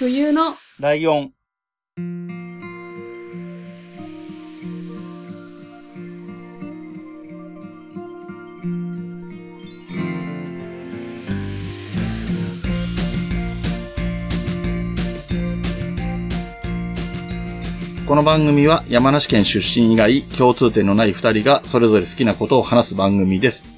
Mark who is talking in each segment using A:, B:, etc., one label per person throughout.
A: 冬の
B: ライオン。この番組は山梨県出身以外共通点のない二人がそれぞれ好きなことを話す番組です。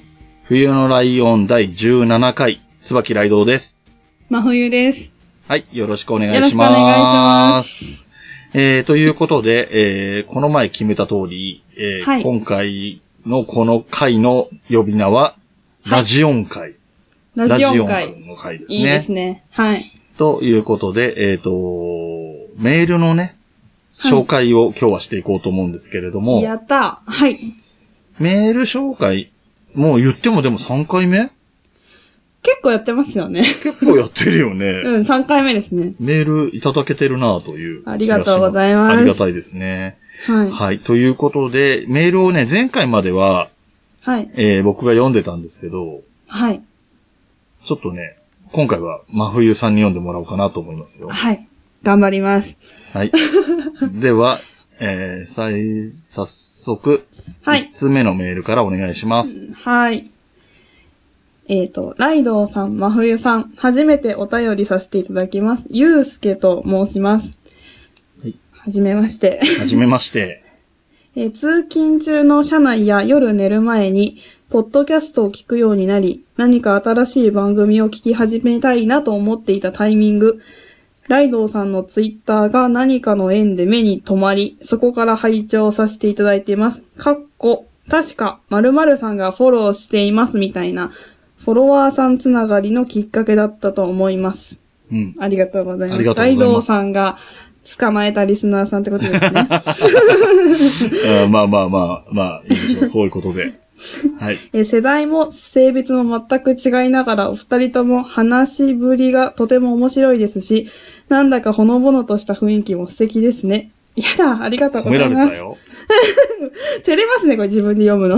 B: 冬のライオン第17回、椿ライドウです。
A: 真冬です。
B: はい、よろしくお願い
A: よろし
B: します。
A: くお願いします。
B: えー、ということで、えー、この前決めた通り、えー
A: はい
B: 今回のこの回の呼び名は、ラジオン会。
A: ラジオン会。
B: の回ですね。
A: いいですね。はい。
B: ということで、えっ、と、メールのね、
A: はい
B: 紹介を今日はしていこうと思うんですけれども、
A: やったはい。
B: メール紹介、もう言ってもでも3回目
A: 結構やってますよね。
B: 結構やってるよね。
A: うん、3回目ですね。
B: メールいただけてるなという。
A: ありがとうございます
B: ありがたいですね。
A: はい。
B: はい。ということで、メールをね、前回までは、
A: はい。
B: えー僕が読んでたんですけど、
A: はい。
B: ちょっとね、今回は真冬さんに読んでもらおうかなと思いますよ。
A: はい。頑張ります。
B: はい。では、えー、最、早速、
A: はい
B: 1つ目のメールからお願いします。
A: はい。えっ、と、ライドウさん、真冬さん、初めてお便りさせていただきます。ゆうすけと申します。
B: はい。
A: はじめまして。
B: はじめまして。
A: えー通勤中の車内や夜寝る前に、ポッドキャストを聞くようになり、何か新しい番組を聞き始めたいなと思っていたタイミング、ライドウさんのツイッターが何かの縁で目に留まり、そこから拝聴させていただいています。かっこ、確か、〇〇さんがフォローしていますみたいな、フォロワーさんつながりのきっかけだったと思います。
B: うん。
A: ありがとうございます。
B: ありがとうございます
A: ライドウさんが捕まえたリスナーさんってことですね。
B: まあまあまあ、まあ、いいでしょう。そういうことで。はい。
A: えー世代も性別も全く違いながら、お二人とも話しぶりがとても面白いですし、なんだかほのぼのとした雰囲気も素敵ですね。やだ、ありがとう
B: 褒め
A: ございます。
B: られたよ。
A: 照れますね、これ自分で読むの。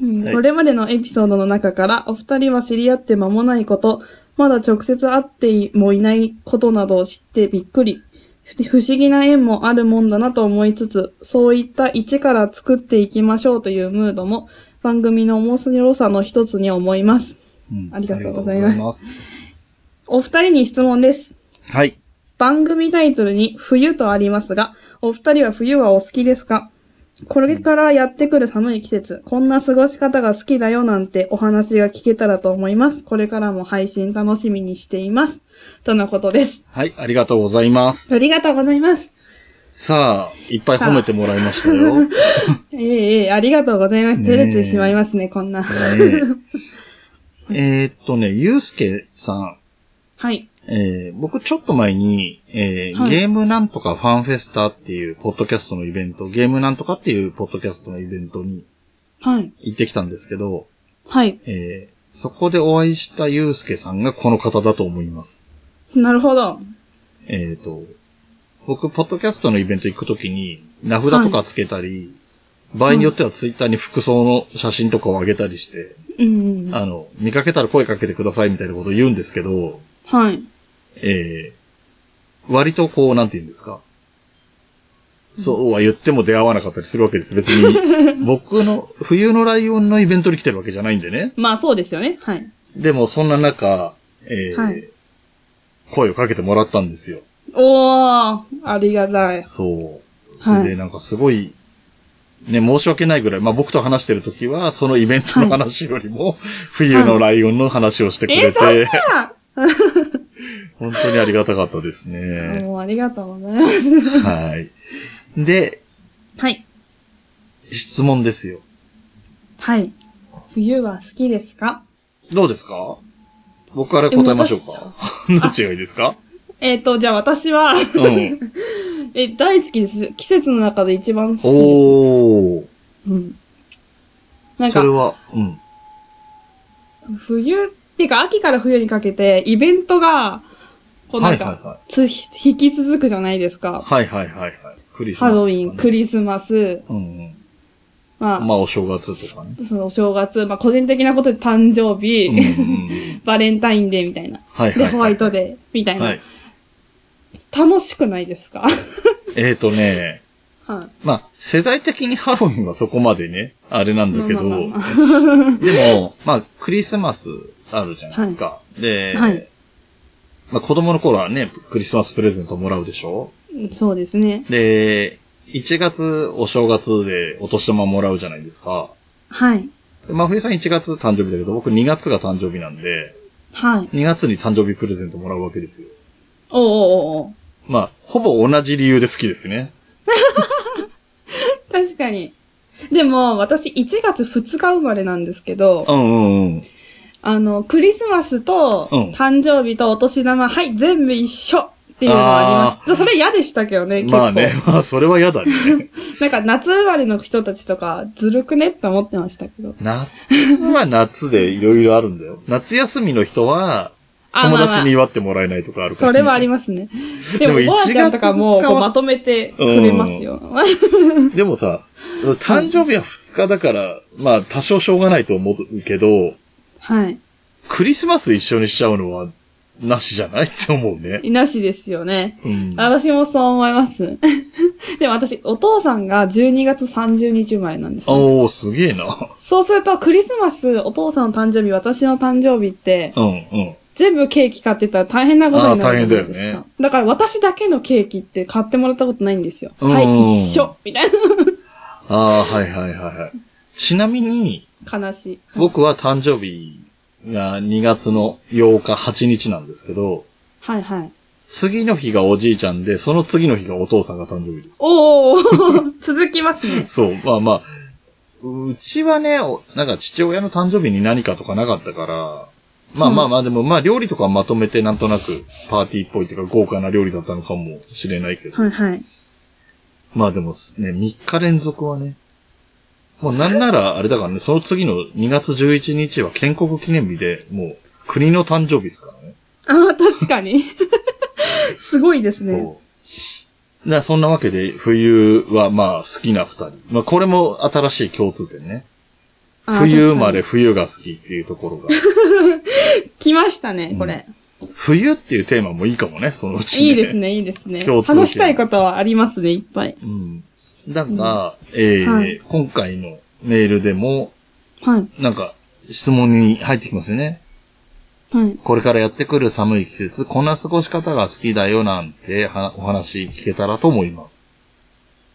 A: うん
B: はい
A: これまでのエピソードの中から、お二人は知り合って間もないこと、まだ直接会ってもいないことなどを知ってびっくり。ふ不思議な縁もあるもんだなと思いつつ、そういった一から作っていきましょうというムードも番組の面白さの一つに思います。
B: うん
A: ありがとうございます
B: ありがとうござい
A: お二人に質問です。
B: ます。はい。
A: 番組タイトルに冬とありますが、お二人は冬はお好きですか？これからやってくる寒い季節、こんな過ごし方が好きだよなんてお話が聞けたらと思います。これからも配信楽しみにしています。とのことです。
B: はい、ありがとうございます。
A: ありがとうございます。
B: さあ、いっぱい褒めてもらいましたよ。ね
A: ええええありがとうございます。照れてしまいますね、こんな。
B: ええーっとね、ゆうすけさん。
A: はい。
B: えー僕ちょっと前に、えー
A: はい
B: ゲームなんとかファンフェスタっていうポッドキャストのイベント、ゲームなんとかっていうポッドキャストのイベントに
A: はい。
B: 行ってきたんですけど、
A: はい。
B: えーそこでお会いしたゆうすけさんがこの方だと思います。
A: なるほど。
B: えーっと、僕、ポッドキャストのイベント行くときに、名札とかつけたり、場合によってはツイッターに服装の写真とかを上げたりして、
A: うんうん。
B: あの、見かけたら声かけてくださいみたいなことを言うんですけど、
A: はい。
B: えー、割とこう、なんて言うんですか。そうは言っても出会わなかったりするわけです。別に、僕の、冬のライオンのイベントに来てるわけじゃないんでね。
A: まあそうですよね。はい。
B: でも、そんな中、えー
A: はい
B: 声をかけてもらったんですよ。
A: おー、ありがたい。
B: そう。
A: はい
B: で、なんかすごい、ね、申し訳ないぐらい、まあ僕と話してるときは、そのイベントの話よりも、冬のライオンの話をしてくれて、
A: え、そんな
B: 本当にありがたかったですね。
A: もうありがとうございます。
B: はい。で、
A: はい。
B: 質問ですよ。
A: はい。冬は好きですか？
B: どうですか？僕から答えましょうか。何の違いですか？
A: えっ、と、じゃあ私は、
B: うん。
A: え、大好きです。季節の中で一番好きです。
B: おー。
A: うん。なんか
B: それ、は、うん。
A: 冬っていうか、秋から冬にかけて、イベントが、こうなんか、
B: はいはいは
A: つ引き続くじゃないですか。
B: はいはいはいはい。クリスマス、
A: ハロウィン、クリスマス。
B: うんうん。
A: まあ、
B: まあ、お正月とかね。
A: そのお正月、まあ個人的なことで誕生日、
B: うんうんうん
A: バレンタインデーみたいな。
B: はいはい、
A: で、
B: はい。
A: ホワイトデーみたいな。
B: はい。
A: 楽しくないですか？
B: えっ、とね、
A: はい。
B: まあ、世代的にハロウィンはそこまでね、あれなんだけど、
A: まあまあまあ
B: でも、まあ、クリスマスあるじゃないですか。で、
A: はい
B: まあ、子供の頃はね、クリスマスプレゼントもらうでしょ？
A: そうですね。
B: で、1月お正月でお年玉もらうじゃないですか。
A: はい。
B: で真冬さん1月誕生日だけど、僕2月が誕生日なんで、
A: はい。
B: 2月に誕生日プレゼントもらうわけですよ。
A: おうおうおうおう
B: まあ、ほぼ同じ理由で好きですね。
A: 確かに。でも、私1月2日生まれなんですけど、
B: うんうんうん。
A: あの、クリスマスと
B: うん
A: 誕生日とお年玉、はい、全部一緒っていうのはあります。それ嫌でしたけどね、結構。
B: まあね、まあそれは嫌だね。
A: なんか夏生まれの人たちとか、ずるくねって思ってましたけど。
B: 夏は夏でいろいろあるんだよ。夏休みの人は、
A: あ
B: 友
A: あまあ
B: に祝ってもらえないとかあるから、
A: それはありますね。でも、
B: でも
A: おばあちゃんとかも
B: 1月2日は
A: こうまとめてくれますよ。
B: でもさ、誕生日は2日だから、まあ多少しょうがないと思うけど、
A: はい。
B: クリスマス一緒にしちゃうのは、なしじゃないって思うね。
A: なしですよね。
B: うん。
A: 私もそう思います。でも私、お父さんが12月30日生まれなんですよ、
B: おー、すげえな。
A: そうすると、クリスマス、お父さんの誕生日、私の誕生日って、
B: うん、うん。
A: 全部ケーキ買ってたら大変なことになるじゃないですか。
B: 大変だよね
A: だから私だけのケーキって買ってもらったことないんですよ。
B: うん
A: はい、一緒みたい
B: ああ、はいはいはいはい。ちなみに、
A: な。悲しい。
B: 僕は誕生日が2月の8日、8日なんですけど、
A: はいはい。
B: 次の日がおじいちゃんで、その次の日がお父さんが誕生日です。
A: おー、続きますね。
B: そう、まあまあ、うちはね、おなんか父親の誕生日に何かとかなかったから、まあまあまあでも、まあ料理とかまとめてなんとなくパーティーっぽいというか豪華な料理だったのかもしれないけど。
A: はいはい。
B: まあでもね、3日連続はね、もうなんならあれだからね、その次の2月11日は建国記念日で、もう国の誕生日ですからね。
A: ああ、確かに。すごいですね。
B: そそんなわけで、冬はまあ好きな二人。まあこれも新しい共通点ね。冬生まれ、冬が好きっていうところが。
A: に 来ましたね、これ。
B: 冬っていうテーマもいいかもね、そのうち、ね。
A: いいです。ね、いいですね。
B: 共通点
A: 話したいことはありますね、いっぱい。
B: うん。だが、えー
A: はい
B: 今回のメールでも、
A: はい。
B: なんか、質問に入ってきますよね。
A: はい。
B: これからやってくる寒い季節、こんな過ごし方が好きだよなんてはお話聞けたらと思います。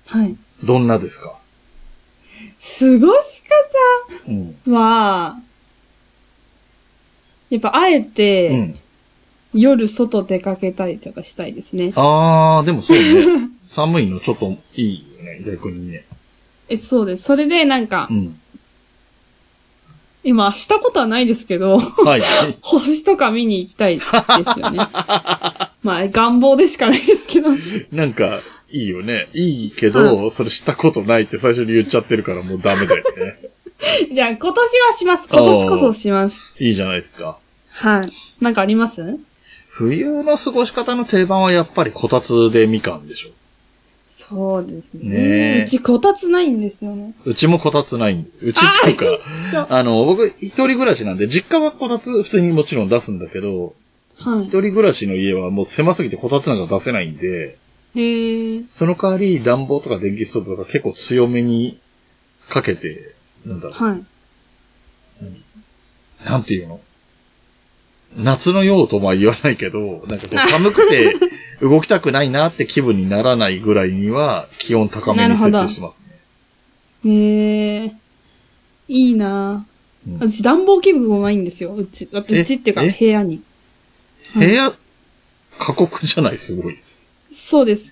A: はい。
B: どんなですか？
A: 過ごし
B: うん。
A: 方は、やっぱあえ
B: う
A: て、
B: ん。
A: 夜外出かけたりとかしたいですね。
B: あー、でもそうね。寒いのちょっといいよね、逆にね。
A: え、そうです。それでなんか
B: う、ん。
A: 今したことはないですけど、
B: はい。
A: 星とか見に行きたいですよね。まあ、願望でしかないですけど。
B: なんか、いいよね。いいけど、それしたことないって最初に言っちゃってるからもうダメだよね。
A: じゃあ、今年はします。今年こそします。
B: いいじゃないですか。
A: はい。なんかあります？
B: 冬の過ごし方の定番はやっぱりこたつでみかんでしょ。
A: そうですね。
B: ねえ
A: うちこたつないんですよね。
B: うちもこたつないんうちっていうか、あの、僕、一人暮らしなんで、実家はこたつ普通にもちろん出すんだけど、
A: はい
B: 一。人暮らしの家はもう狭すぎてこたつなんか出せないんで、
A: へえ。
B: その代わり暖房とか電気ストーブとか結構強めにかけて、なんだろう、
A: はい。
B: なんていうの？夏のようとは言わないけど、なんかこう寒くて動きたくないなって気分にならないぐらいには気温高めに設定しますね。
A: へえ。いいな
B: うん
A: ぁ。私暖房器具もないんですよ。うち、あうちっていうか
B: え
A: 部屋に。
B: 部屋、過酷じゃない？すごい。
A: そうです。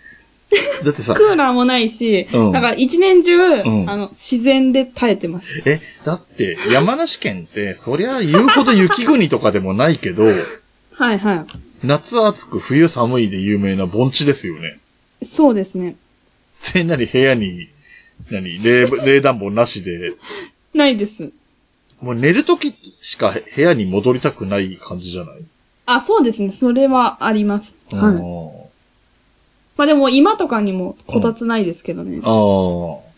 B: だってさ
A: ク、ーラーもないし、
B: うん
A: だから一年中、
B: ん
A: あの、自然で耐えてます。
B: え、だって山梨県って、そりゃ言うほど雪国とかでもないけど、
A: はいは
B: 夏暑く冬寒いで有名な盆地ですよね。
A: い。そうですね。
B: で、なに部屋に、何冷、冷暖房なしで、
A: ないです。
B: もう寝るときしか部屋に戻りたくない感じじゃない？
A: あ、そうですね。それはあります。はい。
B: い。
A: まあでも今とかにもこたつないですけどね。
B: ああ。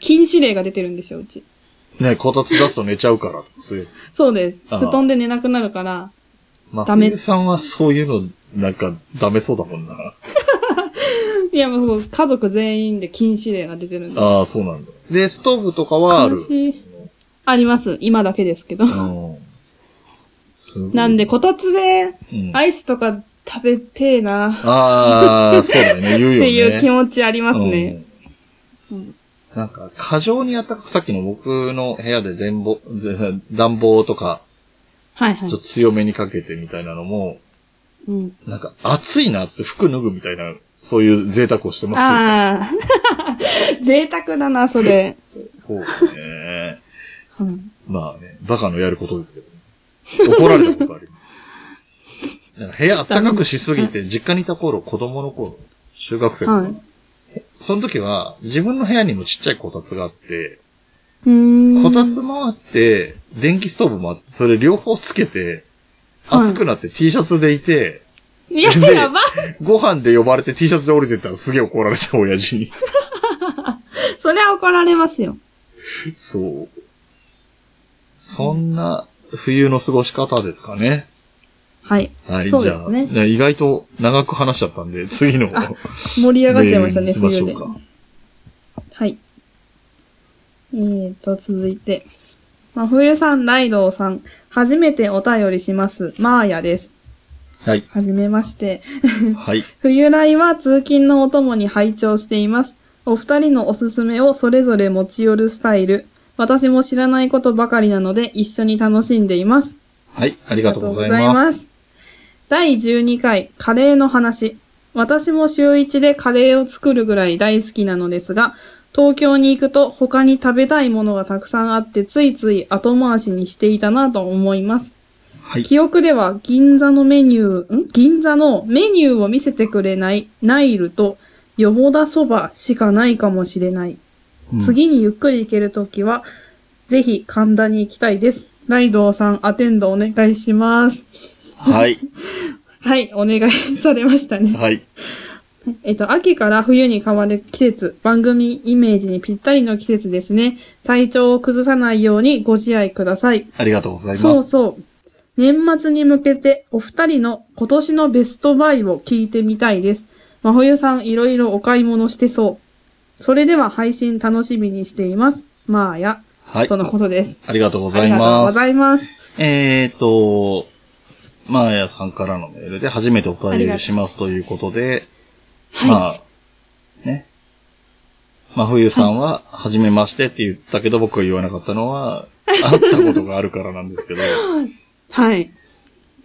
A: 禁止令が出てるんですよ、うち。
B: ね、こたつ出すと寝ちゃうから。そういう
A: そうです。布団で寝なくなるから。
B: まあ、
A: ダメ
B: 冬さんはそういうの、なんか、ダメそうだもんな。
A: いや、もうそう、家族全員で禁止令が出てるんで。
B: ああ、そうなんだ。で、ストーブとかはある？
A: 悲しいあります。今だけですけど。
B: うん。すごい
A: なんで、こたつで
B: うん、
A: アイスとか食べてえな、
B: ああ、そうだよね、言うよね。
A: っていう気持ちありますね。
B: うん
A: うん
B: なんか、過剰にあったかく、さっきの僕の部屋で暖房、で暖房とか、
A: はいはい
B: ちょっ。と強めにかけてみたいなのも、
A: うん、
B: なんか、暑いなって服脱ぐみたいな、そういう贅沢をしてますよね。
A: ああ。贅沢だな、それ。
B: そうですね。
A: うん
B: まあね、バカのやることですけど、ね、怒られたことあります。部屋暖かくしすぎて、実家にいた頃、子供の頃、中学生とか、
A: はい
B: その時は、自分の部屋にもちっちゃいこたつがあって。こたつもあって、電気ストーブもあって、それ両方つけて、
A: はい
B: 暑くなって T シャツでいて、
A: いや、
B: で
A: やばい。
B: ご飯で呼ばれて T シャツで降りてったらすげえ怒られて、親父に。
A: それは怒られますよ。
B: そう。そんな冬の過ごし方ですかね。
A: はい。
B: はい、じゃあ、
A: そうですね
B: ね意外と長く話しちゃったんで、次の
A: あ盛り上がっちゃいましたね、冬で。
B: ましょうか。
A: はい。えーと、続いて。真冬さん、ライドウさん、初めてお便りします。マーヤです。
B: はい。
A: はじめまして。
B: はい。
A: 冬来は通勤のお供に拝聴しています。お二人のおすすめをそれぞれ持ち寄るスタイル。私も知らないことばかりなので一緒に楽しんでいます。
B: はいありがとうございます。
A: 第12回、カレーの話。私も週1でカレーを作るぐらい大好きなのですが、東京に行くと他に食べたいものがたくさんあってついつい後回しにしていたなと思います。
B: はい。
A: 記憶では銀座のメニュー、ん？銀座のメニューを見せてくれないナイルとよもだそばしかないかもしれない。
B: うん
A: 次にゆっくり行けるときは、ぜひ神田に行きたいです。ライドウさん、アテンドお願いします。
B: はい。
A: はい、お願いされましたね。
B: はい。
A: えっと、秋から冬に変わる季節、番組イメージにぴったりの季節ですね。体調を崩さないようにご自愛ください。
B: ありがとうございます。
A: そうそう。年末に向けてお二人の今年のベストバイを聞いてみたいです。真冬さんいろいろお買い物してそう。それでは配信楽しみにしています。まあや、
B: はい。
A: とのことです。
B: ありがとうござい
A: ありがとう
B: ます。
A: ございます。
B: えーと、まあやさんからのメールで初めてお便りしますということで、
A: はい。
B: まあ、ね。まあ、冬さんは、初めましてって言ったけど、僕が言わなかったのは、会ったことがあるからなんですけど、
A: はい。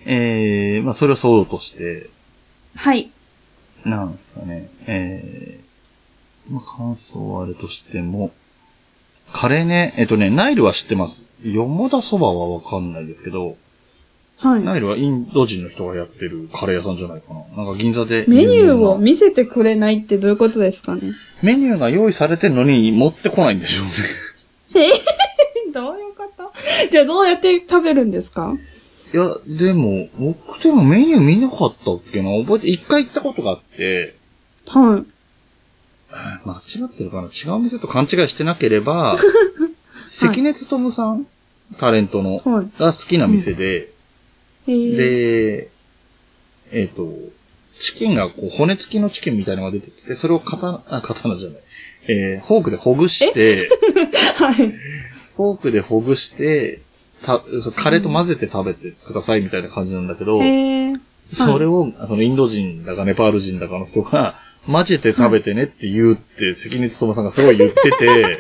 B: えー、まあ、それをそうとして、
A: はい。
B: なんですかね、えー、まあ、感想はあれとしても、カレーね、えっとね、ナイルは知ってます。よもだそばはわかんないですけど、
A: はい。
B: ナイルはインド人の人がやってるカレー屋さんじゃないかな。なんか銀座で。
A: メニューを見せてくれないってどういうことですかね？
B: メニューが用意されてるのに持ってこないんでしょうね。
A: え？どういうこと？じゃあどうやって食べるんですか？
B: いや、でも、僕でもメニュー見なかったっけな？覚えて、一回行ったことがあって、
A: はい。
B: 間違ってるかな？違う店と勘違いしてなければ、関根勤さん、タレントの、
A: はい。
B: が好きな店で、で、えっ、と、チキンが、こう、骨付きのチキンみたいなのが出てきて、それを刀、あ、刀じゃない。えー、フォークでほぐして、
A: はい。
B: フォークでほぐして、た、カレーと混ぜて食べてくださいみたいな感じなんだけど、それを、そのインド人だかネパール人だかの人が、混ぜて食べてねって言うって、関根勤さんがすごい言ってて、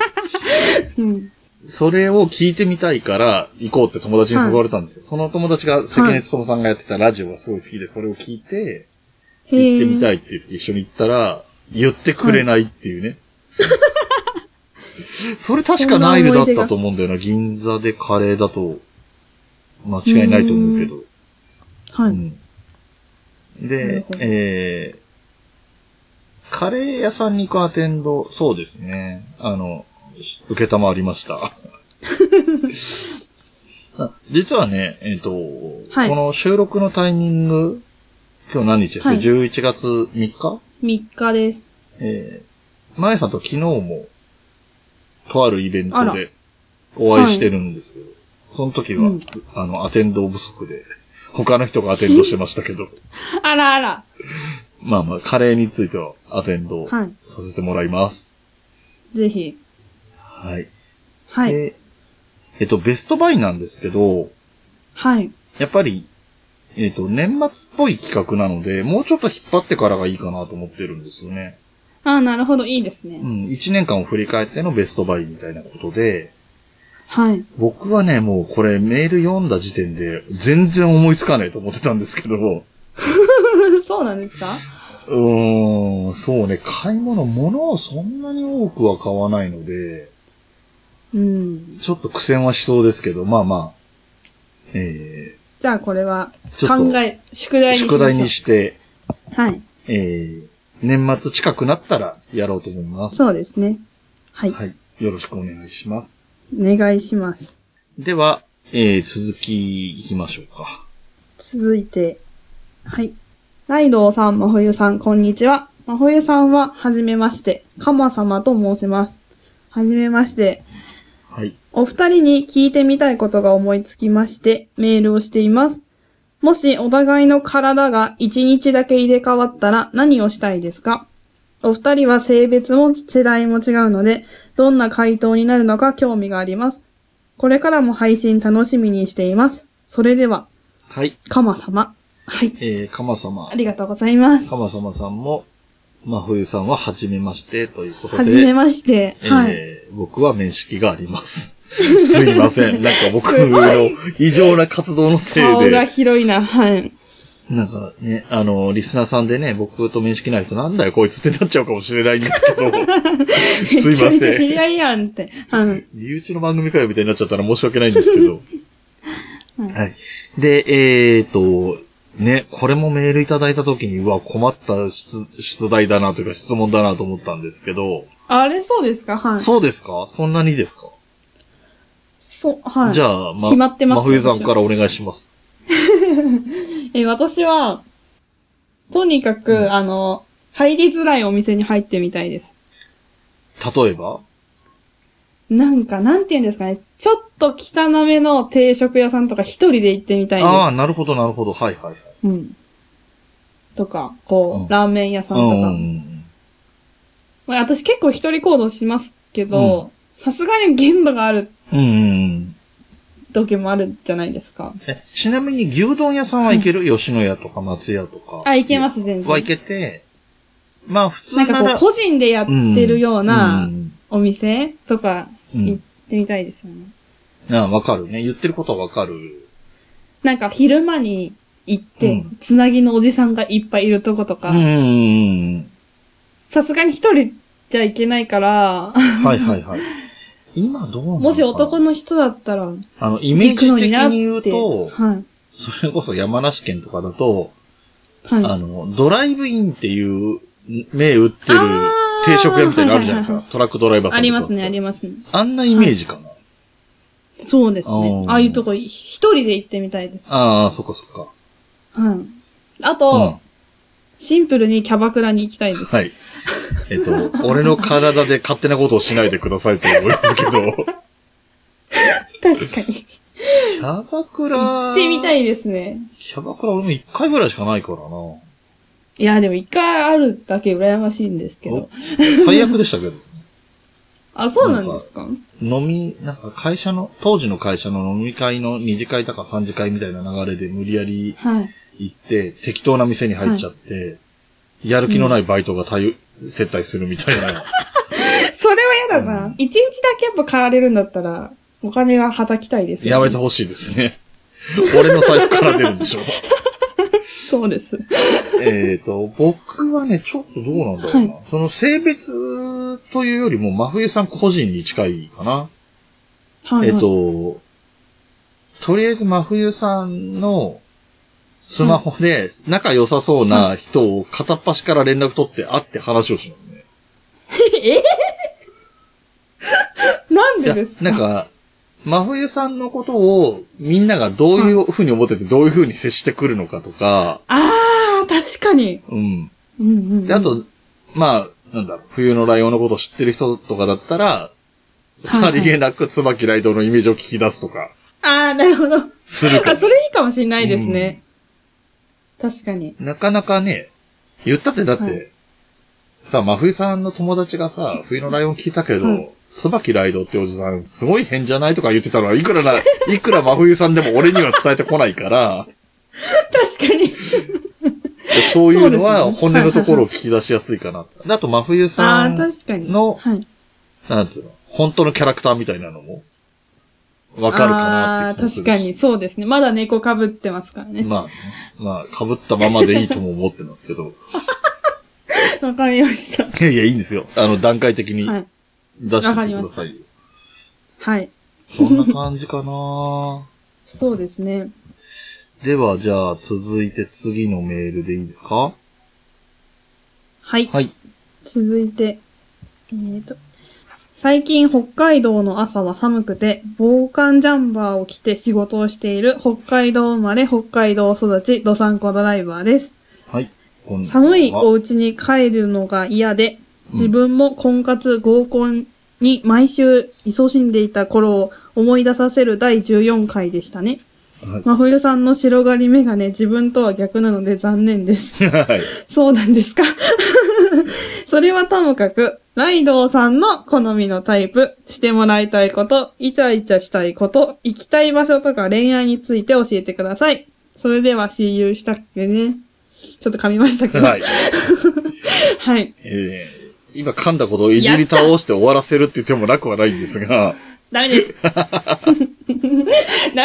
A: うん。
B: それを聞いてみたいから行こうって友達に誘われたんですよ。その友達が関根勤さんがやってたラジオがすごい好きで、それを聞いて、
A: へ
B: 行ってみた
A: い。
B: いって言って一緒に行ったら、言ってくれないっていうね。それ確かナイルだったと思うんだよな。銀座でカレーだと、間違いないと思うけど。
A: はい。
B: うんでえー、カレー屋さんに行くアテンド、そうですね。あの、受けたまわりました。あ 実はね、えっ、と、
A: はい
B: この収録のタイミング、今日何日ですか、
A: はい
B: ?11 月3日
A: ？3日です。
B: えー、まやさんと昨日も、とあるイベントでお会いしてるんですけど、その時は、
A: うん
B: あの、アテンド不足で、他の人がアテンドしてましたけど、
A: あらあら。
B: まあまあ、カレーについてはアテンド
A: はい
B: させてもらいます。
A: ぜひ。
B: はい。
A: はい。
B: でえっと、ベストバイなんですけど、
A: はい。
B: やっぱり、えっと、年末っぽい企画なので、もうちょっと引っ張ってからがいいかなと思ってるんですよね。
A: ああ、なるほど。いいですね。
B: うん、1年間を振り返ってのベストバイみたいなことで、
A: はい。
B: 僕はね、もうこれメール読んだ時点で全然思いつかないと思ってたんですけど、
A: そうなんですか？
B: うーん、そうね、買い物、物をそんなに多くは買わないので、
A: うん。
B: ちょっと苦戦はしそうですけど、まあまあ、え
A: じゃあこれは考え、宿題
B: ー、
A: に
B: 宿題にして、
A: はい。
B: えー、年末近くなったらやろうと思います。
A: そうですね。はい。
B: はい。よろしくお願いします。
A: お願いします。
B: では、えー、続き行きましょうか。
A: 続いて、はい。ライドウさん、まほゆさん、こんにちは。まほゆさんは、はじめまして、かまさまと申します。はじめまして。
B: はい。
A: お二人に聞いてみたいことが思いつきまして、メールをしています。もしお互いの体が一日だけ入れ替わったら何をしたいですか？お二人は性別も世代も違うので、どんな回答になるのか興味があります。これからも配信楽しみにしています。それでは、
B: はい。
A: かま様。はい。
B: えー、かま様
A: あ。りがとうございます。
B: かま様さんも、まふゆさんははじめましてということで。
A: はじめまして。はい。
B: えー僕は面識があります。すいません。なんか僕の
A: い
B: 異常な活動のせい
A: 顔が
B: で、
A: 広いな。はい。
B: なんかね、あの、リスナーさんでね、僕と面識ない人なんだよこいつってなっちゃうかもしれないんですけど、すいません。
A: り合いやんって。はい。
B: 身内の番組かよみたいになっちゃったら申し訳ないんですけど。
A: はい
B: はい。で、えーと、ね、これもメールいただいたときに、うわ、困った出出題だなというか質問だなと思ったんですけど、
A: あれそうですか？はい。
B: そうですか？そんなにですか、
A: そう、はい。
B: じゃあ、ま、
A: 決まってます
B: 真冬さんからお願いします。
A: え、私は、とにかく、
B: うん
A: あの、入りづらいお店に入ってみたいです。
B: 例えば？
A: なんか、なんて言うんですかね。ちょっと汚めの定食屋さんとか一人で行ってみたい
B: ああ、
A: で
B: なるほど、なるほど。はいはいはい。
A: す。うん。とか、こう、
B: うん
A: ラーメン屋さんとか。
B: うんうん
A: まあ、私結構一人行動しますけど、さすがに限度がある
B: うん。うん。
A: 時もあるじゃないですか。
B: え、ちなみに牛丼屋さんは行ける、吉野家とか松屋とか。
A: あ、行けます、全然。
B: は行けて、まあ普通なら
A: なんかこう、個人でやってるような
B: うん
A: お店とか
B: うん
A: 行ってみたいですよね。
B: ああわかるね。言ってることはわかる。
A: なんか昼間に行って、
B: うん
A: つなぎのおじさんがいっぱいいるとことか
B: うん、うんうん。
A: さすがに一人じゃいけないから、
B: はいはいはい。今どうなの
A: もし男の人だったら、
B: あの、イメージ的
A: のに
B: 言うと、
A: はい。
B: それこそ山梨県とかだと、
A: はい。
B: あの、ドライブインっていう、銘打ってる定食屋みたいなのあるじゃないです
A: はいはい。
B: かトラックドライバーさんとか
A: ありますね、ありますね。
B: あんなイメージかな？
A: そうです。ねああいうとこ一人で行ってみたいです。
B: ああ、そっかそっか。
A: はい。あと、シンプルにキャバクラに行きたいです。
B: はい。えっと、俺の体で勝手なことをしないでくださいと思いますけど、
A: 確かに。
B: キャバクラ、
A: 行ってみたいですね。
B: キャバクラ俺も一回ぐらいしかないからな。
A: いや、でも一回あるだけ羨ましいんですけど。
B: 最悪でしたけど。
A: あ、そうなんですか
B: 飲み、なんか会社の、当時の会社の飲み会の二次会とか三次会みたいな流れで無理やり
A: はい。
B: 行って、適当な店に入っちゃって、やる気のないバイトが対応接待するみたいな。
A: それは嫌だ
B: う。
A: なん一、日だけやっぱ買われるんだったら、お金ははたきたいですよ、ね。
B: やめてほしいですね。俺の財布から出るんでしょ。
A: そうです。
B: えっと、僕はね、ちょっとどうなんだろうな。
A: はい
B: その性別というよりも、真冬さん個人に近いかな。
A: はい、
B: えっ、と、とりあえず真冬さんのスマホで仲良さそうな人を片っ端から連絡取って会って話をしますね。
A: え？なんでです、か？
B: なんか、真冬さんのことをみんながどういうふうに思っててどういうふうに接してくるのかとか、
A: あー、確かに。
B: うん。
A: うんうん、うん。
B: で、あと、まあ、なんだろう、冬のライオンのことを知ってる人とかだったら、さりげなく椿ライドのイメージを聞き出すとか、
A: ああ、なるほど。
B: するか
A: あ、それいいかもしれないですね。確かに。
B: なかなかね、言ったってだって、
A: はい
B: さ、真冬さんの友達がさ、冬のライオン聞いたけど、
A: はい
B: 椿ライドっておじさん、すごい変じゃないとか言ってたのは、いくらな、いくら真冬さんでも俺には伝えてこないから、
A: 確かに。
B: そういうのは本音のところを聞き出しやすいかな。あと、真冬さん。の
A: はい。
B: なんつうの、本当のキャラクターみたいなのも、わかるかなって気
A: ああ、
B: もするし
A: 確かに、そうですね。まだ猫被ってますからね。
B: まあね、まあ、被ったままでいいとも思ってますけど。
A: わかりました。
B: いやいや、いいんですよ。あの、段階的に
A: はい。
B: 出してってくださいよ。
A: はい。
B: そんな感じかな
A: そうですね。
B: では、じゃあ、続いて次のメールでいいですか？
A: はい。
B: はい。
A: 続いて、えーと、最近北海道の朝は寒くて、防寒ジャンバーを着て仕事をしている北海道生まれ北海道育ちドサンコドライバーです。
B: はい。
A: 寒いお
B: う
A: 家に帰るのが嫌で、
B: うん
A: 自分も婚活合コンに毎週勤しんでいた頃を思い出させる第14回でしたね。
B: はい。
A: 真冬さんの白刈りメガネ自分とは逆なので残念です。
B: はい。
A: そうなんですか それはともかく、ライドウさんの好みのタイプ、してもらいたいこと、イチャイチャしたいこと、行きたい場所とか恋愛について教えてください。それでは、親友したっけね。ちょっと噛みましたけど。
B: はい。
A: はい。
B: えー、今噛んだことをいじり倒して終わらせるって言ってもなくはないんですが、
A: ダメです。ダ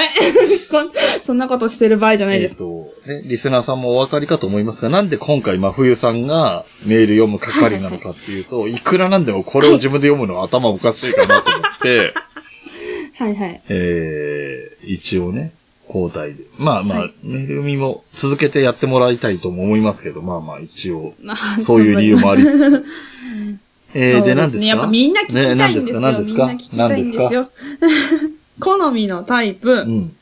A: メ こんそんなことしてる場合じゃないです。
B: えっと、ね、リスナーさんもお分かりかと思いますが、なんで今回真冬さんがメール読む係なのかっていうと、いくらなんでもこれを自分で読むのは頭おかしいかなと思って、
A: はいはい。
B: えー、一応ね、交代で。まあまあ、
A: はい
B: メール読みも続けてやってもらいたいとも思いますけど、まあまあ一応、
A: な
B: そういう理由もありつつ。えー、で、何ですか？
A: ねやっぱみんな聞きたいんですよ。
B: ね、何ですか？
A: みんな聞きたいんです
B: 何ですか？
A: よ。好みのタイプ、
B: うん。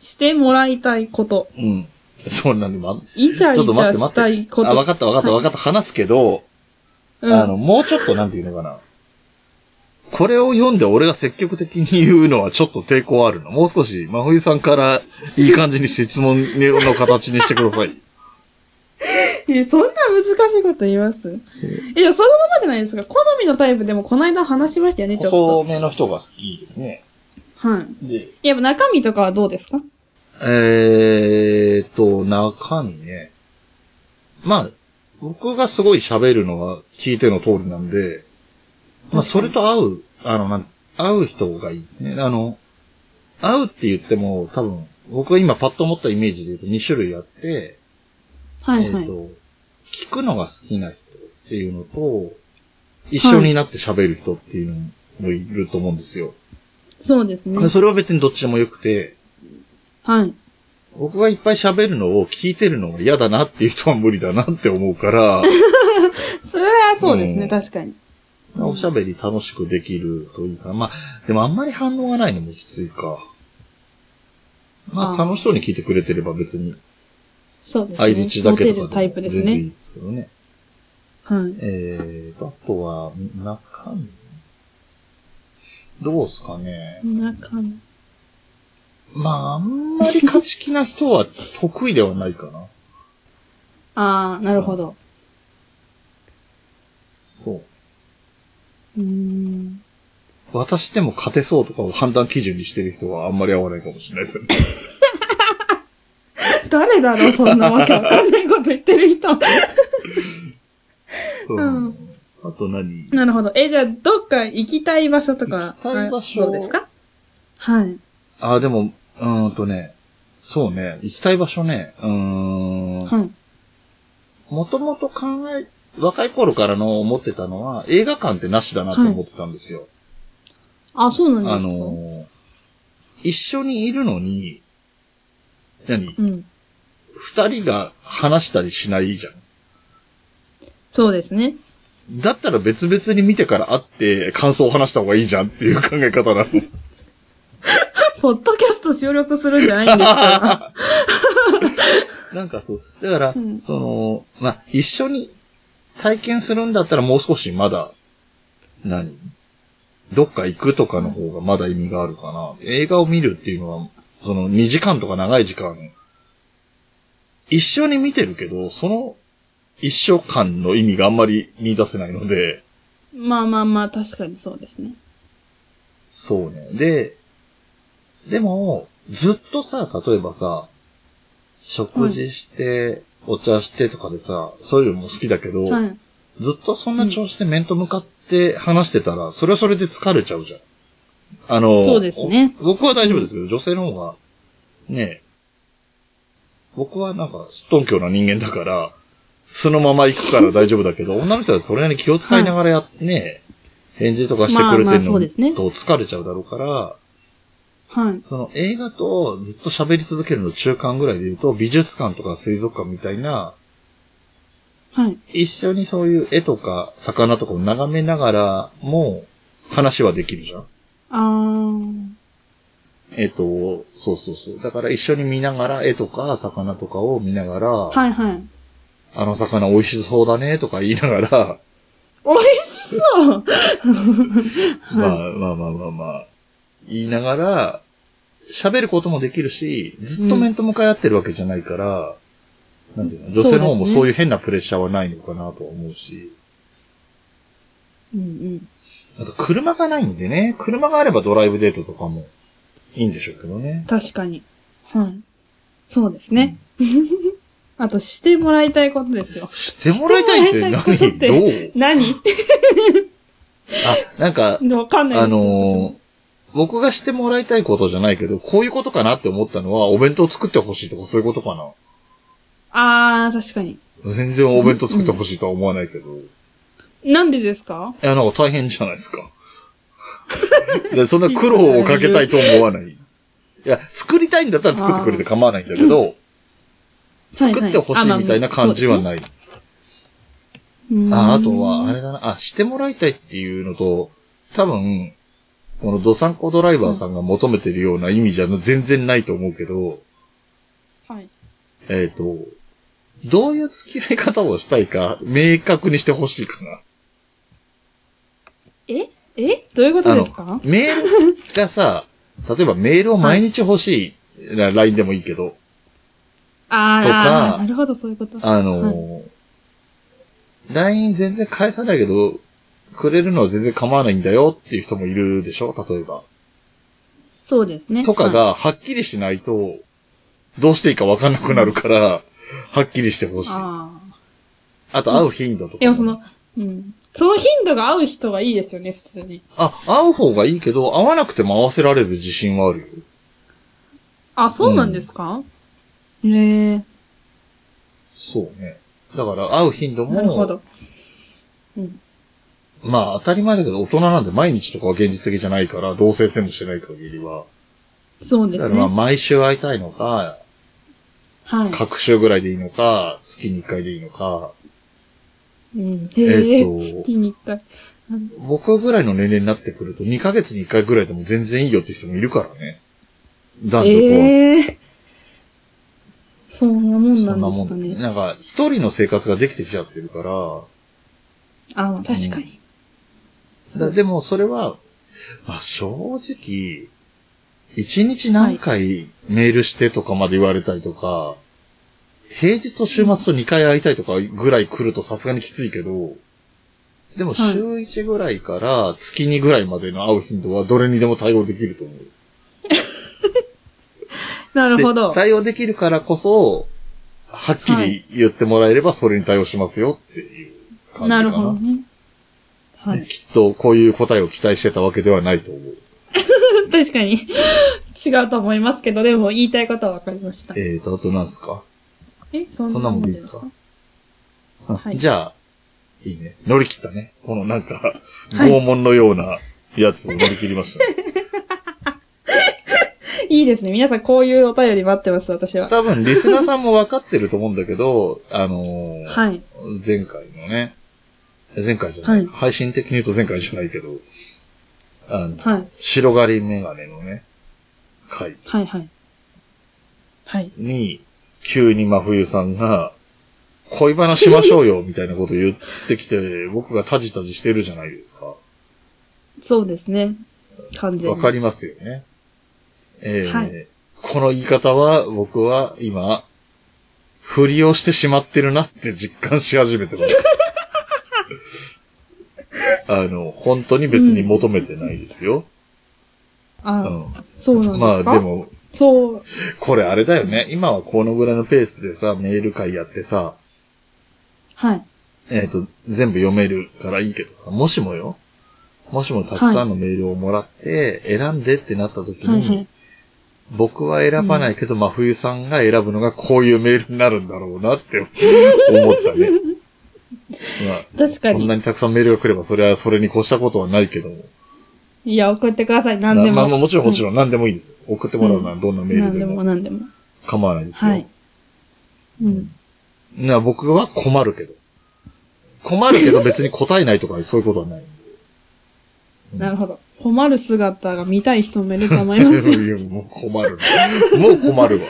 A: してもらいたいこと、
B: うん。そうなんで、ま、
A: イチャ
B: ちょっと
A: イチャし
B: 待って待って。
A: たいこと。
B: あ、わかったわかったわかった。話すけど、
A: うん
B: あの、もうちょっとなんていうのかな。これを読んで俺が積極的に言うのはちょっと抵抗あるの。もう少し、真冬さんからいい感じに質問の形にしてください。
A: え、そんな難しいこと言います？え、でもそのままじゃないですか。好みのタイプでもこの間話しましたよね、ちょっと。
B: 細めの人が好きですね。
A: はい。
B: で、
A: やっぱ中身とかはどうですか？
B: えーと、中身ね。まあ、僕がすごい喋るのは聞いての通りなんで、まあ、それと合う、あの、なん、合う人がいいですね。あの、合うって言っても、多分、僕が今パッと思ったイメージで言うと2種類あって、
A: はいはい。
B: えっと、聞くのが好きな人っていうのと、一緒になって喋る人っていうのもいると思うんですよ。
A: そうですね。
B: それは別にどっちでもよくて、
A: はい。
B: 僕がいっぱい喋るのを聞いてるのが嫌だなっていう人は無理だなって思うから、
A: それはそうですね、
B: うん
A: 確かに。
B: おしゃべり楽しくできるといいかな。まあ、でもあんまり反応がないのもきついか。まあ、楽しそうに聞いてくれてれば別に、
A: そうですね。
B: 相槌だけとか
A: モテるタイプですね。
B: 全然いいですけどね。
A: はい。
B: えーと、あとは、中身？どうすかね。
A: 中身。
B: まあ、あんまり勝ち気な人は得意ではないかな。
A: あー、なるほど。
B: そう。
A: うーん。
B: 私でも勝てそうとかを判断基準にしてる人はあんまり合わないかもしれないですよね。
A: 誰だろう、そんなわけわかんないこと言ってる人。
B: うん。あと何？
A: なるほど。え、じゃあ、どっか行きたい場所とか、
B: 行きたい場所？
A: あどうですか？はい。
B: あ、でも、うーんとね、そうね、行きたい場所ね、うーん、
A: はい。
B: もともと考え、若い頃からの思ってたのは、映画館ってなしだなと思ってたんですよ。
A: あ、そうなん
B: あ
A: ですか？
B: の、一緒にいるのに、何？
A: うん。
B: 二人が話したりしないじゃん。
A: そうですね。
B: だったら別々に見てから会って感想を話した方がいいじゃんっていう考え方なの。
A: ポッドキャスト収録するんじゃないんですか
B: なんかそう。だから、
A: うん
B: その、まあ、一緒に体験するんだったらもう少しまだ、何？どっか行くとかの方がまだ意味があるかな。映画を見るっていうのは、その2時間とか長い時間、一緒に見てるけど、その一緒間の意味があんまり見出せないので、
A: まあまあまあ、確かにそうですね。
B: そうね。で、でも、ずっとさ、例えばさ、食事して、お茶してとかでさ、そういうのも好きだけど、
A: はい。
B: ずっとそんな調子で面と向かって話してたら、それはそれで疲れちゃうじゃん。あの、
A: そうですね
B: お僕は大丈夫ですけど、女性の方が、ね僕はなんか、すっとんきょうな人間だから、そのまま行くから大丈夫だけど、女の人はそれなりに気を使いながらやね、返事とかしてくれてるのと疲れちゃうだろうから、
A: はい。
B: その映画とずっと喋り続けるの中間ぐらいで言うと、美術館とか水族館みたいな、
A: はい。
B: 一緒にそういう絵とか魚とかを眺めながらも話はできるじゃん。
A: あー。
B: えっと、そうそうそう。だから一緒に見ながら絵とか魚とかを見ながら、
A: はいはい。
B: あの魚美味しそうだねとか言いながら、
A: 美味しそう
B: まあまあまあまあまあ、言いながら、喋ることもできるし、ずっと面と向かい合ってるわけじゃないから、なんていうの、女性の方もそういう変なプレッシャーはないのかなと思うし、
A: うんうん。
B: あと車がないんでね、車があればドライブデートとかもいいんでしょうけどね。
A: 確かに。はい。そうですね。あと、してもらいたいことですよ。
B: してもらいたいって何？
A: して
B: どう？
A: 何？
B: あ、なんか、
A: わかんない
B: あのー僕がしてもらいたいことじゃないけど、こういうことかなって思ったのは、お弁当作ってほしいとかそういうことかな。
A: あー、確かに。
B: 全然お弁当作ってほしいとは思わないけど。
A: なんでですか？
B: いや、なんか大変じゃないですか。でそんな苦労をかけたいと思わない。いや、作りたいんだったら作ってくれて構わないんだけど、作ってほしいみたいな感じはない。ああとは、あれだな、あ、してもらいたいっていうのと、多分、このドサンコドライバーさんが求めてるような意味じゃ全然ないと思うけど、
A: はい。
B: えっ、と、どういう付き合い方をしたいか、明確にしてほしいかな。
A: え？え？どういうことですか、
B: メールがさ、例えばメールを毎日欲しい、な LINE でもいいけど、
A: あー
B: とか
A: あー、なるほど、そういうこと。
B: あの、LINE 全然返さないけど、くれるのは全然構わないんだよっていう人もいるでしょ？例えば。
A: そうですね。
B: とか
A: はい、
B: が、はっきりしないと、どうしていいかわかんなくなるから、はっきりしてほしい。
A: あ
B: あと、会う頻度とか。
A: あ。いや、その、うん。その頻度が合う人がいいですよね、普通に。
B: あ、会う方がいいけど、会わなくても合わせられる自信はあるよ。
A: あ、そうなんですか、ねえ。
B: そうね。だから、会う頻度も、
A: なるほど。うん。
B: まあ、当たり前だけど、大人なんで毎日とかは現実的じゃないから、同棲でもしてない限りは。
A: そうですね。
B: だからまあ、毎週会いたいのか、
A: はい。
B: 各週ぐらいでいいのか、月に1回でいいのか、
A: うん。
B: え
A: へえ、
B: っと
A: 月に一回。うん
B: 僕ぐらいの年齢になってくると、2ヶ月に1回ぐらいでも全然いいよって人もいるからね。男女問わず
A: ええそんなもんなん
B: です
A: かね。
B: なんか、一人の生活ができてきちゃってるから、
A: あ、まあ確かに。
B: だでもそれは、まあ、正直、一日何回メールしてとかまで言われたりとか、平日と週末と2回会いたいとかぐらい来るとさすがにきついけど、でも
A: はい
B: 週1ぐらいから月2ぐらいまでの会う頻度はどれにでも対応できると思う。
A: なるほど
B: で。対応できるからこそ、はっきり言ってもらえればそれに対応しますよっていう感じかな。
A: なるほどね。はい。
B: きっとこういう答えを期待してたわけではないと思う。
A: 確かに。違うと思いますけど、でも言いたいことはわかりました。
B: えーと、あと何すか？
A: え、そん
B: なもん
A: で
B: すか？あ
A: はい
B: じゃあ、いいね。乗り切ったね。このなんか、
A: はい
B: 拷問のようなやつを乗り切りましたね。
A: いいですね。皆さんこういうお便り待ってます、私は。
B: 多分、リスナーさんも分かってると思うんだけど、あのー
A: はい。
B: 前回のね、前回じゃない、
A: はい
B: 配信的に言うと前回じゃないけど、あの、
A: はい。
B: 白刈りメガネのね、回
A: はい、はい。はい。
B: に、急に真冬さんが、恋バナしましょうよ、みたいなこと言ってきて、僕がタジタジしてるじゃないですか。
A: そうですね。完全に。
B: わかりますよね。えー
A: はい
B: この言い方は僕は今、振りをしてしまってるなって実感し始めてます。あの、本当に別に求めてないですよ。
A: あ、
B: うん
A: そうなんですか？
B: まあでも、
A: そう。
B: これあれだよね。今はこのぐらいのペースでさ、メール会やってさ、
A: はい。
B: えっ、と、全部読めるからいいけどさ、もしもよ、もしもたくさんのメールをもらって、選んでってなった時に、
A: はいはい。
B: 僕は選ばないけど、真冬さんが選ぶのがこういうメールになるんだろうなって思ったね。まあ、
A: 確かに
B: そんなにたくさんメールが来れば、それはそれに越したことはないけども。
A: いや、送ってください。何でも。
B: まあまあもちろんもち
A: ん。
B: ろん何でもいいです。送ってもらうのはどんなメールで
A: 何でも
B: も
A: 何でも。
B: 構わないですよ。
A: はい。うん。
B: な僕は困るけど。困るけど別に答えないとかそういうことはない。
A: なるほど。困る姿が見たい人もいると思いますよ。
B: いやもう困る。もう困るわ。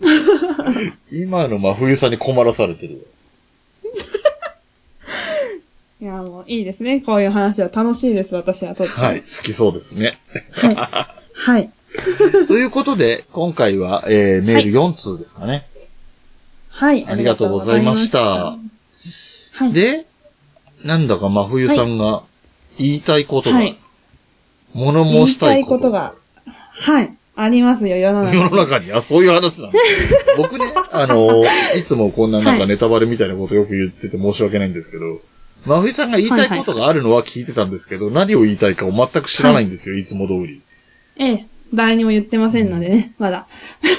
B: 今の真冬さんに困らされてる
A: いや、もういいですね。こういう話は楽しいです、私はとって。
B: はい、好きそうですね。
A: はい。
B: ということで、今回は、えー、メール4通ですかね。
A: はい。
B: ありがとうございました
A: はい。
B: で、なんだか真冬さんが言いたいことが、
A: はい。
B: 物
A: 言いたい
B: 申したいこ
A: こととが、はい。ありますよ、世の中に。
B: 世の中に、あ、そういう話なんだ。僕ね、あの、いつもこんななん
A: はい
B: かネタバレみたいなことよく言ってて申し訳ないんですけど、真冬さんが言いたいことがあるのは聞いてたんですけど、何を言いたいかを全く知らないんですよ、い、つも通り。
A: ええ、誰にも言ってませんのでね、まだ。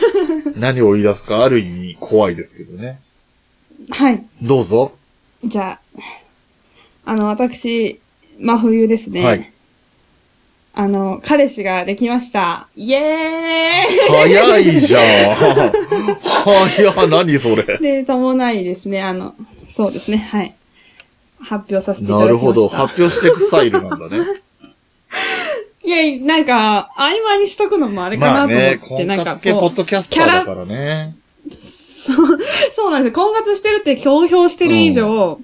B: 何を言い出すかある意味怖いですけどね。
A: はい。
B: どうぞ。
A: じゃあ、あの、私、真冬ですね。
B: はい。
A: あの、彼氏ができました。イエ
B: 早いじゃん。早い、何それ
A: ーイ。で、伴いですね、あの、そうですね、はい。発表させていただきました。
B: なるほど。発表していくスタイルなんだね。
A: いや、なんか、曖昧にしとくのもあれか
B: まあ
A: なと思って、なんか
B: ポッドキャスターだからね。
A: そう、そうなんですよ。婚活してるって公表してる以上、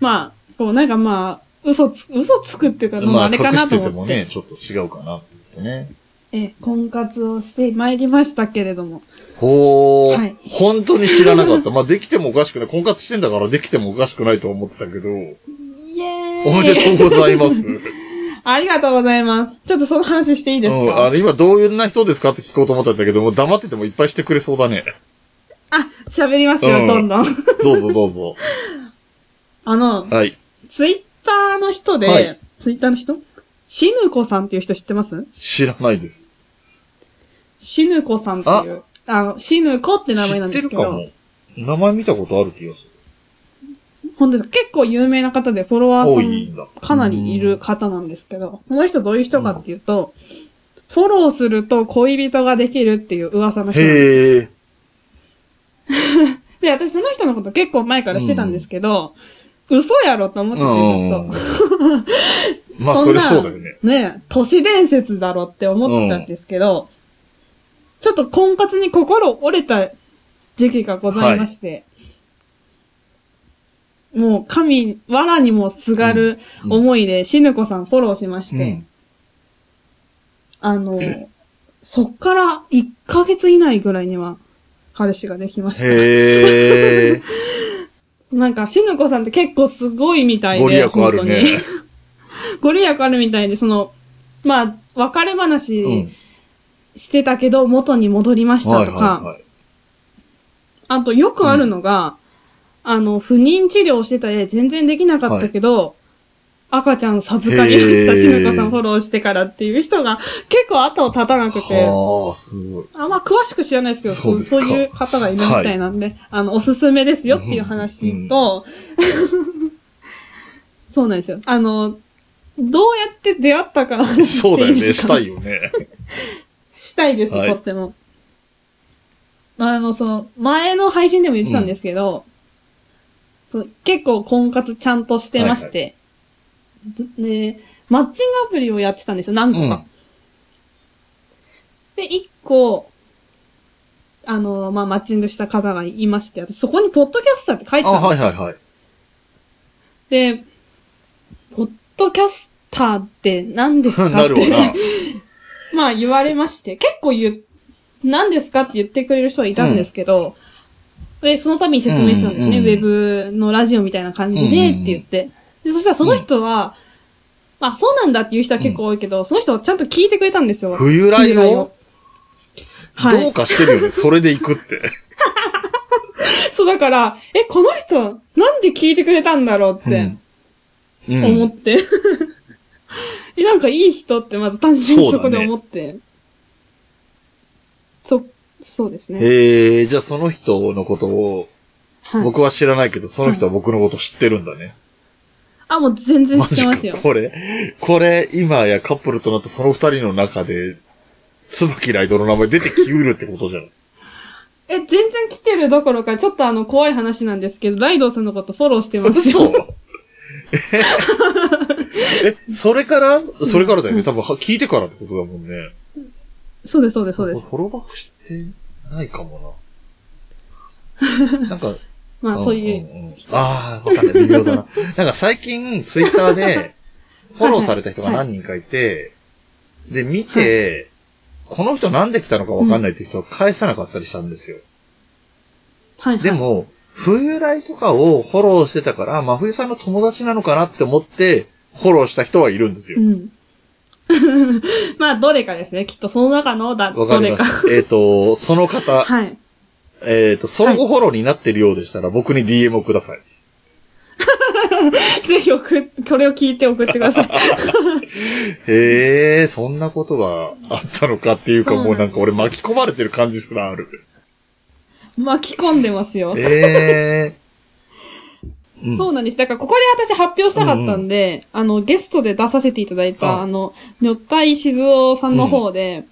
A: まあ、こう、なんかまあ、嘘つ、嘘つくっていうか、まあ、
B: まあ、
A: あれかな
B: 隠して
A: と思って。
B: てもね、ちょっと違うかなってね。
A: え、婚活をしてまいりましたけれども。
B: ほー、
A: はい
B: 本当に知らなかった。まあ、できてもおかしくない。婚活してんだからできてもおかしくないと思ってたけど、
A: イエーイ
B: おめでとうございます。
A: ありがとうございます。ちょっとその話していいですか、
B: うん、あの、今どういうな人ですかって聞こうと思ったんだけど、もう黙っててもいっぱいしてくれそうだね。
A: あ、喋りますよ、
B: うん
A: どんどん。
B: どうぞどうぞ。
A: あの、
B: はい。
A: ツイッターの人で、
B: はい
A: ツイッターの人？しぬこさんっていう人知ってます？
B: 知らないです。
A: しぬこさんっていう、あの、しぬこって名前なん
B: 知
A: ですけど、
B: ってるかも。名前見たことある気がす
A: 本当です結構有名な方でフォロワー
B: いんだ。
A: さんかなりいる方なんですけど、この人どういう人かっていうと、フォローすると恋人ができるっていう噂の人なんです。
B: へえ。
A: で、私その人のこと結構前からしてたんですけど、嘘やろと思っててずっと。
B: うん。まあ、それそうだよね。
A: ね都市伝説だろって思ってたんですけど、ちょっと婚活に心折れた時期がございまして、もう神、藁にもすがる
B: うん
A: 思いで、しぬこさんフォローしまして、
B: うん。
A: あの、そっから1ヶ月以内ぐらいには彼氏ができました。
B: へえ。
A: なんか、しぬこさんって結構すごいみたいで。
B: ご利益あるね。
A: ご利益あるみたいで、その、まあ、別れ
B: う
A: 話
B: ん。
A: してたけど、元に戻りましたとか、
B: はいはいはい。
A: あとよくあるのが、あの、不妊治療してた絵全然できなかったけど、赤ちゃん授かりました、しぬこさんフォローしてからっていう人が結構後を絶たなくて、
B: はあ、すごい。
A: あんま詳しく知らないですけど、
B: そ
A: そうそういう方がいるみたいなんで、あの、おすすめですよっていう話と、そうなんですよ。あの、どうやって出会ったかの話
B: そうだよね、
A: し
B: たいよね。
A: したいです、
B: はい。
A: とっても。あの、その、前の配信でも言ってたんですけど、そう結構婚活ちゃんとしてまして、で、マッチングアプリをやってたんですよ、何個か。で、一個、あの、まあ、マッチングした方がいまして、私そこにポッドキャスターって書いて
B: あ、
A: たんですよ。
B: はいはいはい。
A: で、ポッドキャスターって何ですかって。まあ言われまして、結構言う、何ですかって言ってくれる人はいたんですけど、で、そのために説明したんですね。
B: うん
A: ウェブのラジオみたいな感じでって言って。で、そしたらその人は、まあそうなんだっていう人は結構多いけど、その人はちゃんと聞いてくれたんですよ。
B: 冬来
A: 冬来
B: を
A: はい。
B: どうかしてるよね。それで行くって。
A: そうだから、え、この人、なんで聞いてくれたんだろうって
B: うん。
A: 思って。え、なんかいい人ってまず単純にそこで思って。そ、そうですね。
B: へえ、じゃあその人のことを、
A: はい。
B: 僕は知らないけど、その人は僕のこと知ってるんだね。
A: あ、もう全然知ってますよ。
B: これ、これ、今やカップルとなったその二人の中で、椿ライドの名前出てきうるってことじゃん。
A: え、全然来てるどころか、ちょっとあの、怖い話なんですけど、ライドウさんのことフォローしてます
B: 嘘
A: よ。
B: え、それからそれからだよね。多分、は聞いてからってことだもんね。
A: そうです、そうです、そうです。
B: フォローバックしてないかもな。なんか、
A: まあ、そういう。
B: んんんああ、わかんない。微妙だな。なんか最近、ツイッターで、フォローされた人が何人かいて、で、見て、この人なんで来たのかわかんないって人は返さなかったりしたんですよ。
A: はい、はい。
B: で、も、冬来とかをフォローしてたから、真冬さんの友達なのかなって思って、フォローした人はいるんですよ
A: う。ん。まあ、どれかですね。きっとその中のだ、どれか。
B: えっ、と、その方、
A: はい。
B: えっ、と、相互フォローになってるようでしたら、僕に DM をください。
A: ぜひ送っ、これを聞いて送ってください。
B: へえ、そんなことがあったのかっていうか、
A: そう
B: もうなんか俺巻き込まれてる感じすらある。
A: 巻き込んでますよ。
B: ええうん
A: そうなんです。だから、ここで私発表したかったんで、あの、ゲストで出させていただいた、
B: あ
A: あの、女体静雄さんの方で、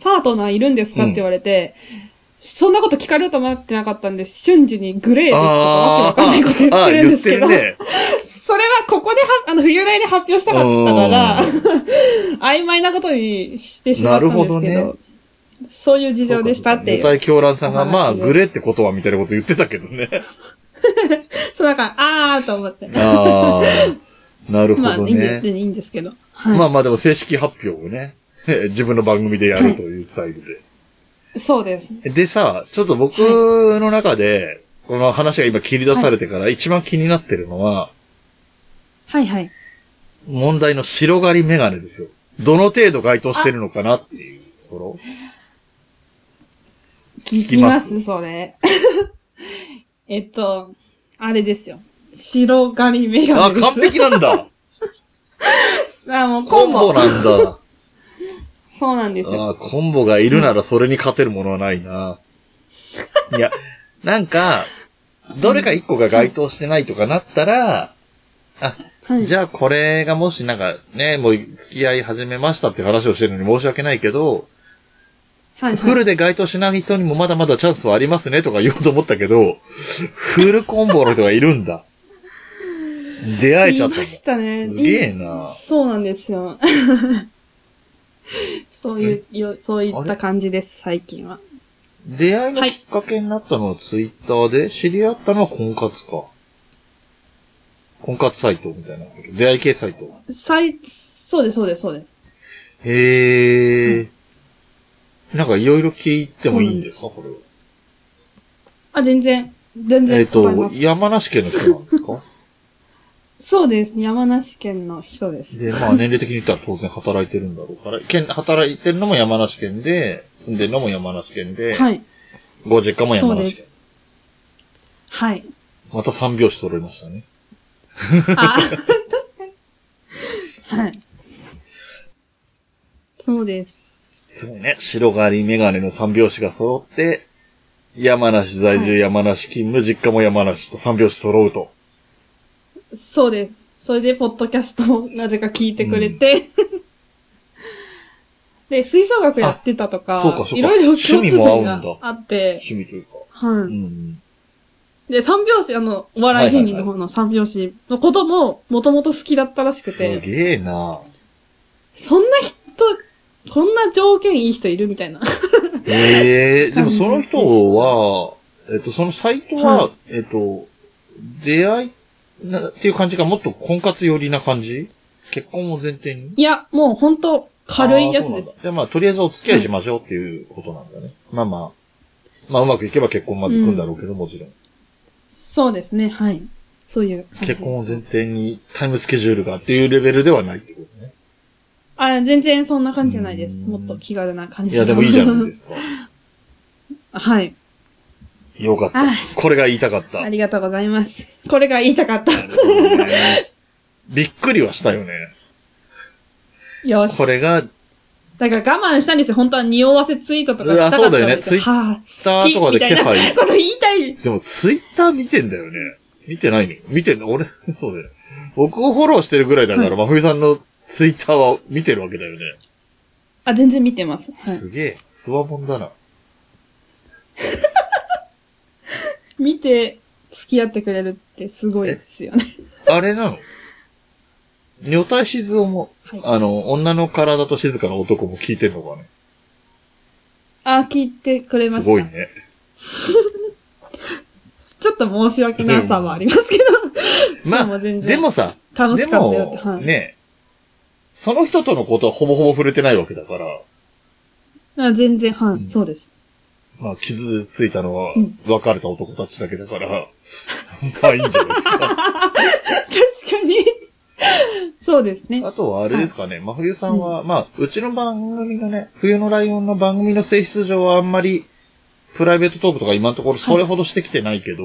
A: パートナーいるんですかって言われて、そんなこと聞かれると思ってなかったんで、瞬時にグレーですとかわけわかんないこと言ってるんですけど、
B: ね。
A: それはここでは、あの、冬来で発表したかったから、曖昧なことにしてしまったんですけど、
B: なるほどね
A: そういう事情でしたっていう。
B: 母体狂乱さんが、まあ、グレってことはみたいなこと言ってたけどね。
A: そうだから、あーと思って。
B: ああ、なるほ
A: まあ、
B: ど
A: いいんで、
B: ね。
A: いいんですけど。はい。
B: まあまあでも正式発表をね、自分の番組でやるというスタイルで。
A: そうです。
B: でさ、ちょっと僕の中で、この話が今切り出されてから一番気になってるのは、
A: はいはい。
B: 問題の白刈りメガネですよ。どの程度該当してるのかなっていうところ。
A: 聞きます、それ。えっと、あれですよ。白刈りメガ
B: あ、
A: ネです。
B: 完璧なんだ
A: あ、もう
B: コン
A: コンボ。
B: ボなんだ。
A: そうなんですよ。
B: あコンボがいるならそれに勝てるものはないな。いや、なんか、どれか一個が該当してないとかなったら、あ、
A: はい。
B: じゃあこれがもしなんかね、もう付き合い始めましたって話をしてるのに申し訳ないけど、
A: はい、
B: フルで該当しない人にもまだまだチャンスはありますねとか言おうと思ったけど、フルコンボの人がいるんだ。出会えちゃった。
A: いましたね。
B: すげえな。
A: そうなんですよ。そういう、よそういった感じです、最近は。
B: 出会いのきっかけになったのはツイッターで、知り合ったのは婚活か。婚活サイトみたいなこと。出会い系サイト？
A: さい、そうです、そうです、そうです。
B: へえ。なんかいろいろ聞いてもいいんですか？これは。
A: あ、全然、全然
B: えっ、と。山梨県の人なんですか？
A: そうです。山梨県の人です。
B: で、まあ年齢的に言ったら当然働いてるんだろうから、県、働いてるのも山梨県で、住んでるのも山梨県で、
A: はい。
B: ご実家も山梨県。
A: はい。
B: また三拍子揃いましたね。
A: あ、確かに。はい。そうです。
B: すごいね。白刈りメガネの三拍子が揃って、山梨在住、
A: はい
B: 山梨勤務、実家も山梨と三拍子揃うと。
A: そうです。それで、ポッドキャストをなぜか聞いてくれて、で、吹奏楽やってたとか、
B: あそうかそうか。
A: いろいろ
B: 趣味も
A: があって、
B: 趣味というか。
A: はい、
B: うん。
A: で、三拍子、あの、お笑い芸人の方の三拍子のことも、もともと好きだったらしく
B: す
A: て、
B: げえな。
A: そんな人、こんな条件いい人いるみたいな。
B: ええ。でもその人は、えっと、そのサイトは、
A: はい。
B: えっと、出会いなっていう感じがもっと婚活寄りな感じ？結婚を前提に？
A: いや、もうほんと軽いやつです。
B: で、まあ、とりあえずお付き合いしましょうっていうことなんだね。まあまあ、まあ、うまくいけば結婚まで行くんだろうけど、もちろん。
A: そうですね、はい。そういう。
B: 結婚を前提にタイムスケジュールがっていうレベルではないってことね。
A: あ、全然そんな感じじゃないです。
B: うん
A: もっと気軽な感じ。
B: いや、でもいいじゃないですか。
A: はい。
B: よかった
A: あ。
B: これが言いたかった。
A: ありがとうございます。これが言いたかった。
B: びっくりはしたよね。
A: よし。
B: これが、
A: だから我慢したんですよ。本当は匂わせツイートとかしたかったんですよ。
B: そうだよねツイッ
A: は
B: ターとかで気配
A: こと言いたい。
B: でもツイッター見てんだよね。見てないの？見てんの？俺、そうだよ。僕をフォローしてるぐらいだから、
A: はい
B: 真冬さんのツイッターは見てるわけだよね。
A: あ、全然見てます。はい。
B: すげえ、スワモンだな。
A: 見て付き合ってくれるってすごいですよね。
B: あれなの？女体静雄も、
A: はい
B: あの、女の体と静かな男も聞いてんのかね？
A: あ、聞いてくれました。
B: すごいね。
A: ちょっと申し訳なさはありますけど。
B: まあ、
A: でも全然
B: でもさ、
A: 楽しかったよ
B: で
A: って。はい。
B: もね、その人とのことはほぼほぼ触れてないわけだから、
A: あ全然、はい、
B: うん
A: そうです。
B: まあ、傷ついたのは
A: うん、
B: 別れた男たちだけだから、まあいいんじゃないですか。
A: 確かに。そうですね。
B: あとはあれですかね、真冬さんは、まあ、うちの番組のね、冬のライオンの番組の性質上はあんまり、プライベートトークとか今のところそれほどしてきてないけど、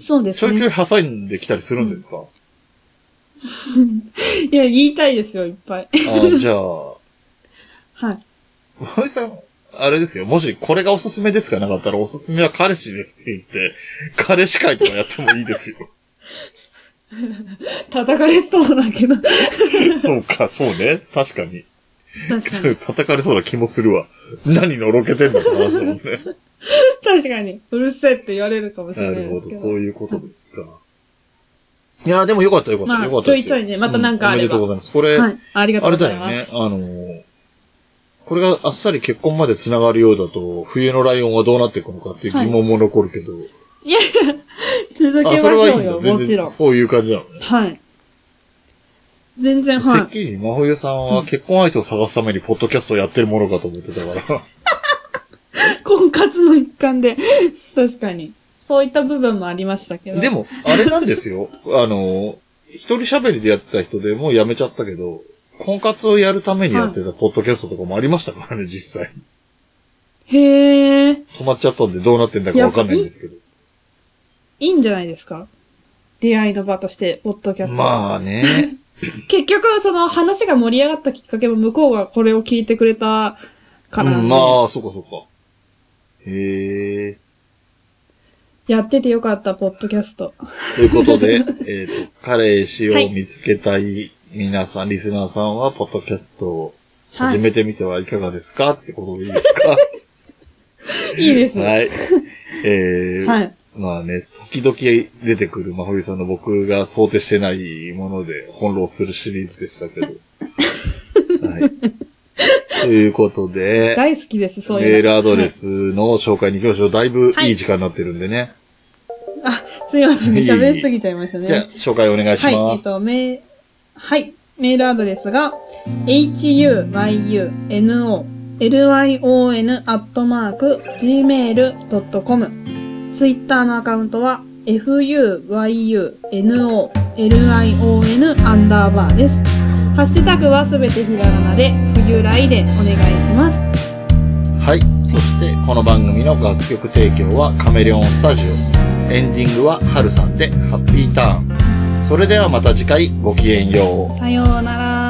A: そうですね。
B: ちょいちょい挟んできたりするんですか、
A: いや、言いたいですよ、いっぱい。
B: あじゃあ、
A: はい。
B: 真冬さん、あれですよ、もしこれがおすすめですかなかったら、おすすめは彼氏ですって言って、彼氏会とかやってもいいですよ。
A: 叩かれそうだけど。
B: そうか、そうね。確かに。
A: 確かに。
B: 叩かれそうな気もするわ。何のろけてんだって話だもんね。
A: 確かに。うるせえって言われるかもしれ
B: な
A: いですけど。
B: そういうことですか。いや、でもよかったよかった。
A: まあ
B: よかった。
A: ちょいちょいねまたなんかあれば
B: うんおめでとうございます。これ、
A: はい。ありがと
B: あ
A: うご
B: れだよね。
A: ざいます。
B: あの、これがあっさり結婚まで繋がるようだと、冬のライオンはどうなっていくのかっていう疑問も残るけど。
A: いや、続け
B: あ、
A: まし。ょうよ、
B: 全
A: もちろん。
B: 然そういう感じなのね。
A: はい。全然、
B: て
A: は
B: っきり真冬さんは結婚相手を探すためにポッドキャストをやってるものかと思ってたから。
A: い。婚活の一環で、確かに。そういった部分もありましたけど。
B: で、も、あれなんですよ。あの、一人喋りでやってた人でもう辞めちゃったけど、婚活をやるためにやってたポッドキャストとかもありましたからね、実際。
A: へえ、
B: 止まっちゃったんでどうなってんだかわかんないんですけど。
A: いいんじゃないですか？出会いの場として、ポッドキャスト。
B: まあね。
A: 結局、その話が盛り上がったきっかけも向こうがこれを聞いてくれたからなんで、
B: うん、まあ、そっかそっか。へえ。
A: やっててよかった、ポッドキャスト。
B: ということで、えっ、と、彼氏を見つけたい皆さん、リスナーさんは、ポッドキャストを始めてみてはいかがですか、ってことでいいですか？
A: いいです。
B: はい。えー、
A: はい
B: まあね、時々出てくる真冬さんの僕が想定してないもので翻弄するシリーズでしたけど。はい。ということで、
A: 大好きです、そういうの。
B: メールアドレスの紹介に行きましょう。だいぶいい時間になってるんでね。
A: はい。あ、すいません喋りすぎちゃいましたね。
B: じゃあ、紹介お願いし
A: はい、え
B: ます。
A: っと、はい、メールアドレスが、huyunlion.gmail.com ツイッターのアカウントは、fuyunolion アンダーバーです。ハッシュタグはすべてひらがなで、冬来でお願いします。
B: はい。そして、この番組の楽曲提供はカメレオンスタジオ。エンディングはハルさんでハッピーターン。それではまた次回ごきげんよう。
A: さようなら。